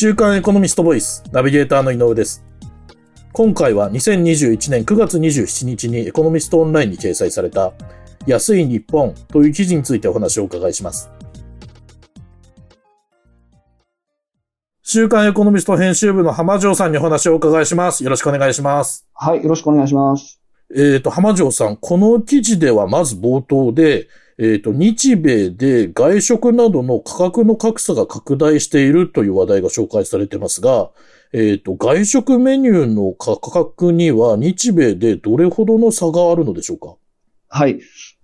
週刊エコノミストボイス、ナビゲーターの井上です。今回は2021年9月27日にエコノミストオンラインに掲載された安い日本という記事についてお話をお伺いします。週刊エコノミスト編集部の浜城さんにお話をお伺いします。よろしくお願いします。はい、よろしくお願いします。えっ、と、浜城さん、この記事ではまず冒頭で、えっ、と、日米で外食などの価格の格差が拡大しているという話題が紹介されてますが、えっ、と、外食メニューの価格には日米でどれほどの差があるのでしょうか？はい。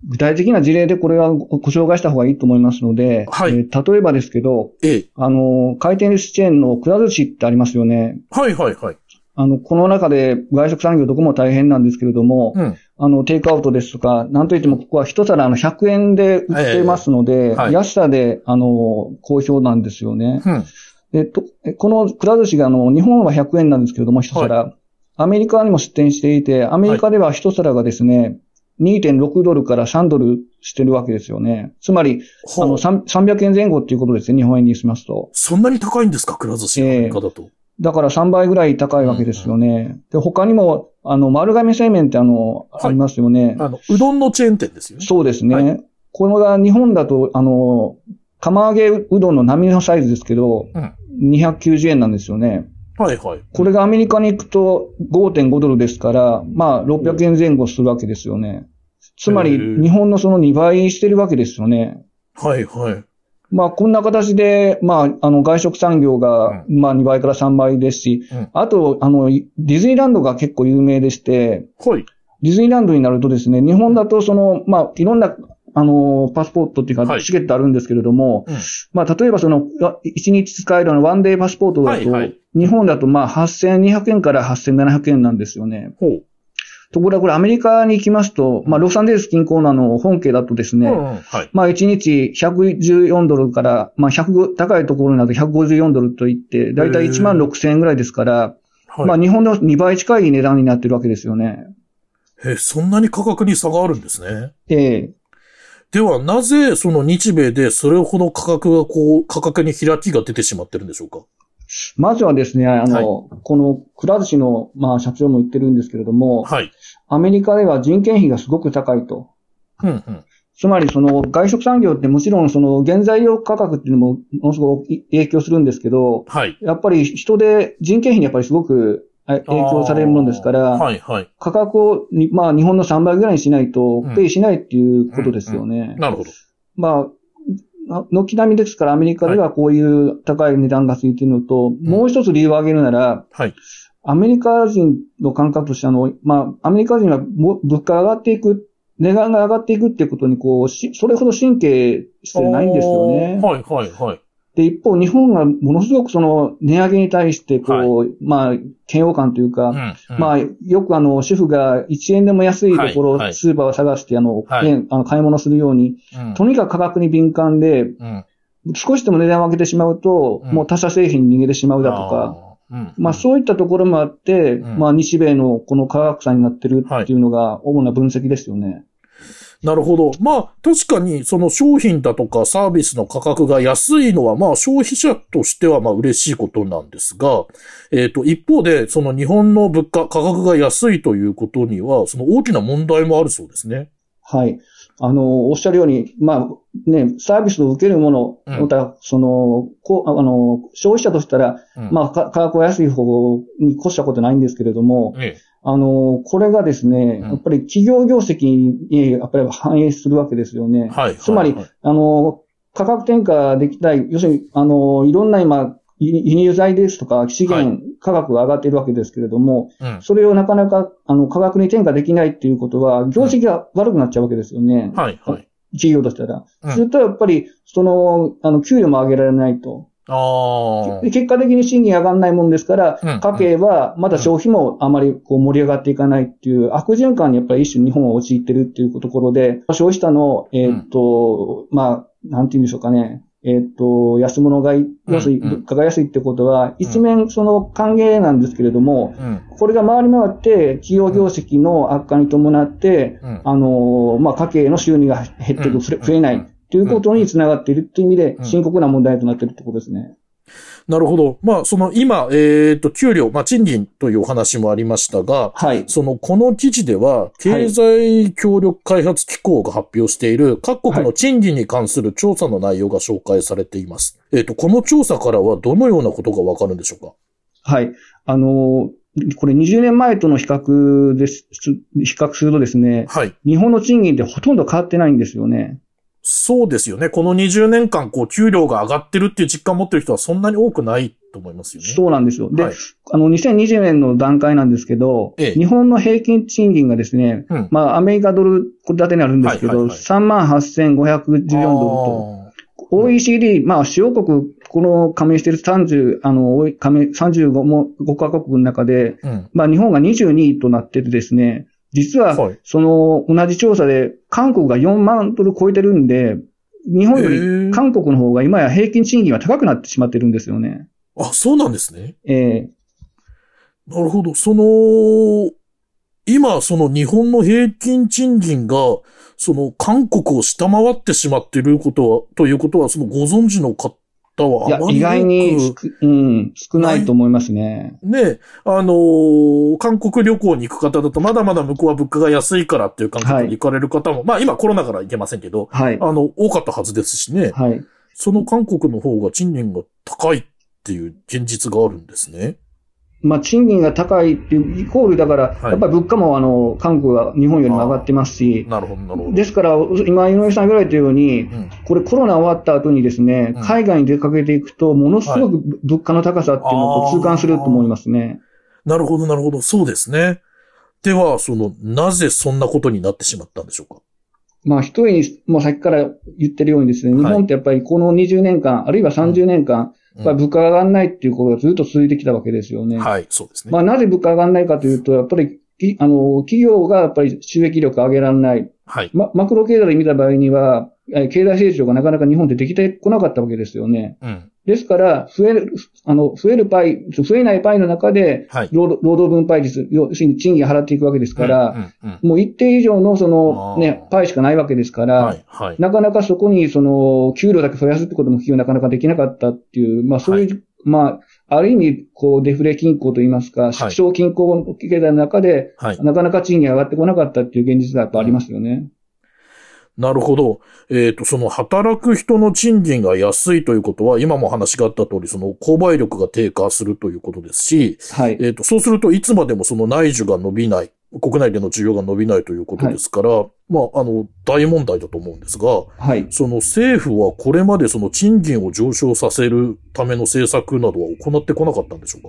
具体的な事例でこれはごご紹介した方がいいと思いますので、はいえー例えばですけど、ええ。あの、回転寿司チェーンのくら寿司ってありますよね。はいはいはい。あの、この中で外食産業どこも大変なんですけれども、うん。あの、テイクアウトですとか、なんといってもここは一皿あの100円で売ってますので、えはい安さで、あの、好評なんですよね。うん。えっと、えこのくら寿司があの、日本は100円なんですけれども、一皿。アメリカにも出店していて、アメリカでは一皿がですね、2.6ドルから3ドルしてるわけですよね。つまり、あの、ほう3 300円前後っていうことですね、日本円にしますと。そんなに高いんですか？くら寿司のアメリカだと。だから3倍ぐらい高いわけですよね。で、他にも、あの、丸亀製麺ってあの、はいありますよね。あの、うどんのチェーン店ですよね。そうですね。はこれが日本だと、あの、釜揚げうどんの波のサイズですけど、うん290円なんですよね。はいはい。これがアメリカに行くと5.5ドルですから、まあ600円前後するわけですよね。つまり日本のその2倍してるわけですよね。はいはい。まあこんな形で、まああの外食産業が、まあ2倍から3倍ですし、うんあとあのディズニーランドが結構有名でして、はい。ディズニーランドになるとですね、日本だとその、まあいろんなあの、パスポートっていうか、はいチケットあるんですけれども、うんまあ、例えばその、1日使えるあのワンデーパスポートだと、はいはい日本だとまあ8200円から8700円なんですよね。ほう。ところがこれアメリカに行きますと、まあ、ロサンゼルス近郊のあの本家だとですね、うんうんはい。まあ、1日114ドルから、まあ、100高いところになると154ドルといって、だいたい1万6000円ぐらいですから、はい。まあ、日本の2倍近い値段になってるわけですよね。え、そんなに価格に差があるんですね。ええでは、なぜその日米でそれほど価格がこう、価格に開きが出てしまってるんでしょうか？まずはですね、あの、はいこのくら寿司の、まあ、社長も言ってるんですけれども、はい。アメリカでは人件費がすごく高いと。うんうん。つまり、その、外食産業ってもちろん、その、原材料価格っていうのも、ものすごく影響するんですけど、はい。やっぱり人で、人件費にやっぱりすごくあ影響されるものですから、はいはい。価格をに、まあ、日本の3倍ぐらいにしないとうん、ペイしないっていうことですよね。なるほど。まあ、な軒並みですから、アメリカではこういう高い値段がついているのと、もう一つ理由を挙げるなら、はい。アメリカ人の感覚としてあの、まあ、アメリカ人はも物価が上がっていく、値段が上がっていくっていうことに、こう、し、それほど神経してないんですよね。はいはいはい。で、一方、日本がものすごくその、値上げに対して、こう、まあ、嫌悪感というか、うんうん。まあ、よくあの、主婦が1円でも安いところ、はいはい。スーパーを探して、あの、はい。ねあの買い物するように、うん。とにかく価格に敏感で、うん。少しでも値段を上げてしまうと、うん。もう他社製品に逃げてしまうだとか。まあそういったところもあって、うん。まあ日米のこの価格差になってるっていうのが主な分析ですよね。なるほど。まあ、確かに、その商品だとかサービスの価格が安いのは、まあ、消費者としては、まあ、嬉しいことなんですが、えっ、と、一方で、その日本の物価、価格が安いということには、その大きな問題もあるそうですね。はい。あの、おっしゃるように、まあね、サービスを受けるもの、うん。また、その、こう、あの、消費者としたら、うん。まあ、か価格は安い方に越したことないんですけれども、えあの、これがですね、うん。やっぱり企業業績に、やっぱり反映するわけですよね。えはい。つまり、はいあの、価格転嫁できたい、要するに、あの、いろんな今、輸輸入材ですとか、資源価格が上がっているわけですけれども、うん。それをなかなか、あの、価格に転嫁できないっていうことは、業績が悪くなっちゃうわけですよね。はい、はい。企業としたら。うんすると、やっぱり、その、あの、給与も上げられないと。ああ。で結果的に賃金上がらないもんですから、うん家計はまだ消費もあまりこう盛り上がっていかないっていう悪循環にやっぱり一種日本は陥ってるっていうところで、消費者の、えーっと、まあ、なんて言うんでしょうかね。えーっと、安物買い、要するにうん。うん物価が安いってことは、一面その歓迎なんですけれども、うん。これが回り回って企業業績の悪化に伴って、うん。あの、まあ、家計の収入が減っていく、うん。増えないということにつながっているという意味でう、ん。深刻な問題となっているところですね。なるほど。まあ、その今、えっ、と、給料、まあ、賃金というお話もありましたが、はい。その、この記事では、経済協力開発機構が発表している各国の賃金に関する調査の内容が紹介されています。えっ、と、この調査からはどのようなことがわかるんでしょうか？はい。あの、これ20年前との比較です、比較するとですね、はい。日本の賃金ってほとんど変わってないんですよね。そうですよね。この20年間、こう、給料が上がってるっていう実感を持ってる人はそんなに多くないと思いますよね。そうなんですよ。で、はいあの、2020年の段階なんですけど、ええ日本の平均賃金がですね、うんまあ、アメリカドル、これ建てにあるんですけど、はいはいはい38,514ドルと、あ OECD、まあ、主要国、この加盟している30、あの、加盟、35も、5カ国の中で、ーうん。まあ、日本が22位となっててですね、実は、はいその、同じ調査で、韓国が4万ドル超えてるんで、日本より韓国の方が今や平均賃金が高くなってしまってるんですよね。あ、そうなんですね。ええなるほど。その、今、その日本の平均賃金が、その韓国を下回ってしまっていることは、ということは、そのご存知の方はいあま、りや意外にうん、少ないと思いますね。ね、あのー韓国旅行に行く方だと、まだまだ向こうは物価が安いからっていう感覚で行かれる方も、まあ今コロナから行けませんけど、はい。あの、多かったはずですしね、はい。その韓国の方が賃金が高いっていう現実があるんですね。まあ、賃金が高いっていう、イコールだから、はいやっぱり物価もあの、韓国は日本よりも上がってますし、なるほど、なるほど。ですから、今、井上さん言われたように、うんこれコロナ終わった後にですねうん、海外に出かけていくと、ものすごく物価の高さっていうのを痛感すると思いますね。なるほど、なるほど。そうですね。では、その、なぜそんなことになってしまったんでしょうか？まあ、一重に、もうさっきから言ってるようにですね、日本ってやっぱりこの20年間、あるいは30年間、やっぱり物価が上がらないっていうことがずっと続いてきたわけですよね。はい、そうですね。まあ、なぜ物価が上がらないかというと、やっぱり、きあの、企業がやっぱり収益力を上げられない。はい。ま、マクロ経済で見た場合には、え経済成長がなかなか日本でできてこなかったわけですよね。うん。ですから、増える、あの、増えるパイ、増えないパイの中で、はい。労働労働分配率、要するに賃金払っていくわけですから、うん、うんうんもう一定以上のそのね、パイしかないわけですから、はい、はい。なかなかそこにその、給料だけ増やすってことも企業なかなかできなかったっていう、まあそういう、まあ、ある意味、こう、デフレ均衡といいますか、縮小均衡経済の中で、はい。なかなか賃金が上がってこなかったっていう現実がやっぱありますよね。なるほど。えっ、と、その働く人の賃金が安いということは、今も話があった通り、その購買力が低下するということですし、はい。えっ、と、そうするといつまでもその内需が伸びない、国内での需要が伸びないということですから、まあ、あの、大問題だと思うんですが、はい。その政府はこれまでその賃金を上昇させるための政策などは行ってこなかったんでしょう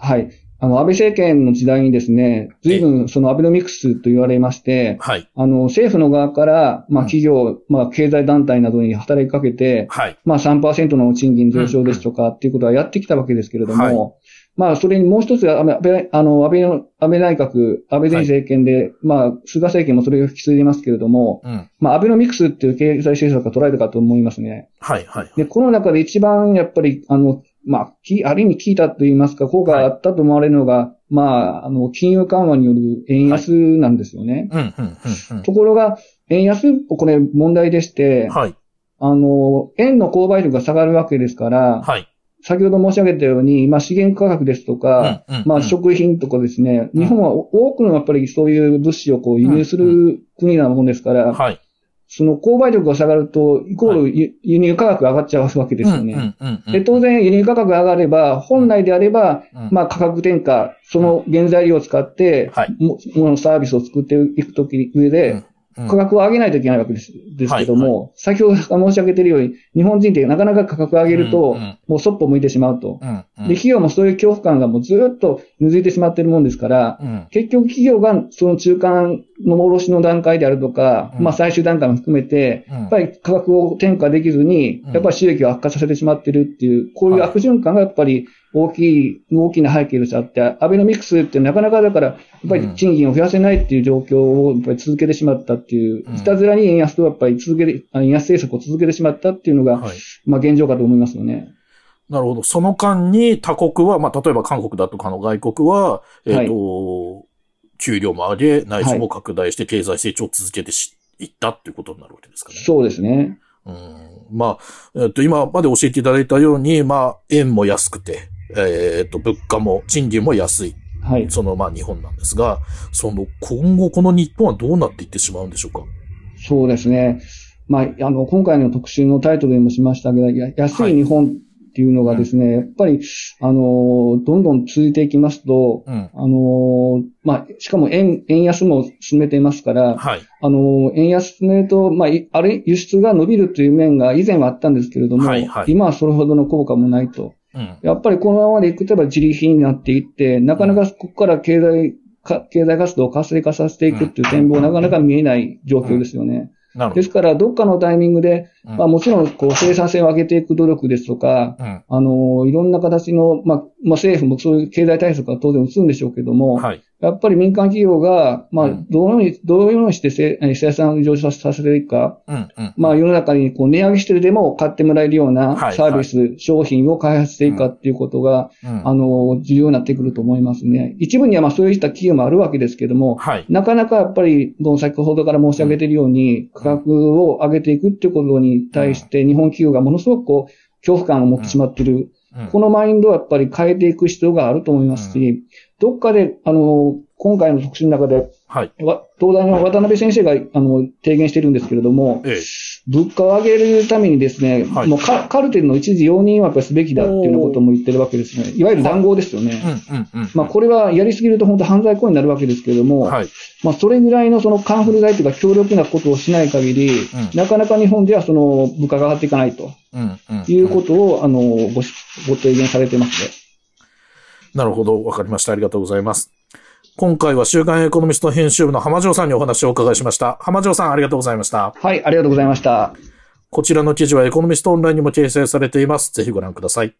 かはい。あの、安倍政権の時代にですね、随分そのアベノミクスと言われまして、はい。あの、政府の側から、まあうん企業、まあ経済団体などに働きかけて、はい。まあ3%の賃金上昇ですとかっていうことはやってきたわけですけれども、はいまあそれにもう一つ、安倍、あの、安倍の、安倍内閣、安倍前政権で、まあ菅政権もそれを引き継いでますけれども、うん。まあアベノミクスっていう経済政策が取られたかと思いますね。はい。はい。で、この中で一番やっぱり、あの、まあ、きある意味効いたと言いますか、効果があったと思われるのが、まあ、あの、金融緩和による円安なんですよね。うん、うん、うん、ところが、円安、これ問題でして、うん。はい。あの、円の購買力が下がるわけですから、はい。先ほど申し上げたように、まあ資源価格ですとか、うんうんまあ食品とかですね、うん日本は多くのやっぱりそういう物資をこう輸入する国なもんですから、はい。その購買力が下がると、イコール輸輸入価格が上がっちゃうわけですよね。で、当然輸入価格が上がれば、本来であれば、うんまあ価格転嫁、その原材料を使って、はい。もものサービスを作っていくとき上で、うん価格を上げないといけないわけですですけども、先ほど申し上げているように、日本人ってなかなか価格を上げると、もうそっぽ向いてしまうと。で、企業もそういう恐怖感がもうずっと根付いてしまっているもんですから、うん。結局企業がその中間の卸の段階であるとか、うん。まあ最終段階も含めて、うん。やっぱり価格を転嫁できずにうん、やっぱり収益を悪化させてしまっているっていう、こういう悪循環がやっぱり大きい、大きな背景としてあって、アベノミクスってなかなかだから、やっぱり賃金を増やせないっていう状況をやっぱり続けてしまったっていううん、いたずらに円安とやっぱり続けて、あ円安政策を続けてしまったっていうのが、はい。まあ現状かと思いますよね。なるほど。その間に他国は、まあ、例えば韓国だとかの外国は、えっ、と、給料も上げ、内需も拡大して経済成長を続けてし、いったっていうことになるわけですかね。そうですね。うんまあ、えっと、今まで教えていただいたように、まあ、円も安くて、えっと、物価も、賃金も安い。はい。その、まあ、日本なんですが、その、今後この日本はどうなっていってしまうんでしょうか？そうですね。まあ、あの、今回の特集のタイトルでもしましたけど、や安い日本っていうのがですね、やっぱり、あの、どんどん続いていきますと、うん。あの、まあ、しかも円、円安も進めていますから、はい。あの、円安進めると、まあ、いあれ、輸出が伸びるという面が以前はあったんですけれども、はいはい今はそれほどの効果もないと。うん。やっぱりこのままでいくと、自利品になっていって、なかなかここから経済か、経済活動を活性化させていくっていう展望、なかなか見えない状況ですよね。ですから、どっかのタイミングで、うんまあもちろん、こう、生産性を上げていく努力ですとか、うん。あの、いろんな形の、まあ、まあ政府もそういう経済対策は当然打つんでしょうけども、はい。やっぱり民間企業が、まあうん、どのように、どのようにして生産を上昇させていくか、うん。うん。まあ世の中にこう値上げしてるでも買ってもらえるようはいなサービス、商品を開発していくかっていうことが、うん。あの、重要になってくると思いますね。一部にはまあそういった企業もあるわけですけども、はい。なかなかやっぱり、先ほどから申し上げているように、価格を上げていくっていうことに対して、日本企業がものすごくこう、恐怖感を持ってしまっている。うん。このマインドはやっぱり変えていく必要があると思いますし、どっかで、あの、今回の特集の中で、はい。わ東大の渡辺先生が、あの、提言してるんですけれども、ええ。物価を上げるためにですね、はいもうカカルテルの一時容認はやっぱりすべきだっていうようなことも言ってるわけですね。いわゆる談合ですよね。うん。うん。うん。まあ、これはやりすぎると本当犯罪行為になるわけですけれども、はい。まあ、それぐらいのそのカンフル剤というか強力なことをしない限り、んなかなか日本ではその物価が上がっていかないとうん。うん。いうことを、あの、ごし、ご提言されてますね。なるほど。わかりました。ありがとうございます。今回は週刊エコノミスト編集部の浜城さんにお話をお伺いしました。浜城さん、ありがとうございました。はい、ありがとうございました。こちらの記事はエコノミストオンラインにも掲載されています。ぜひご覧ください。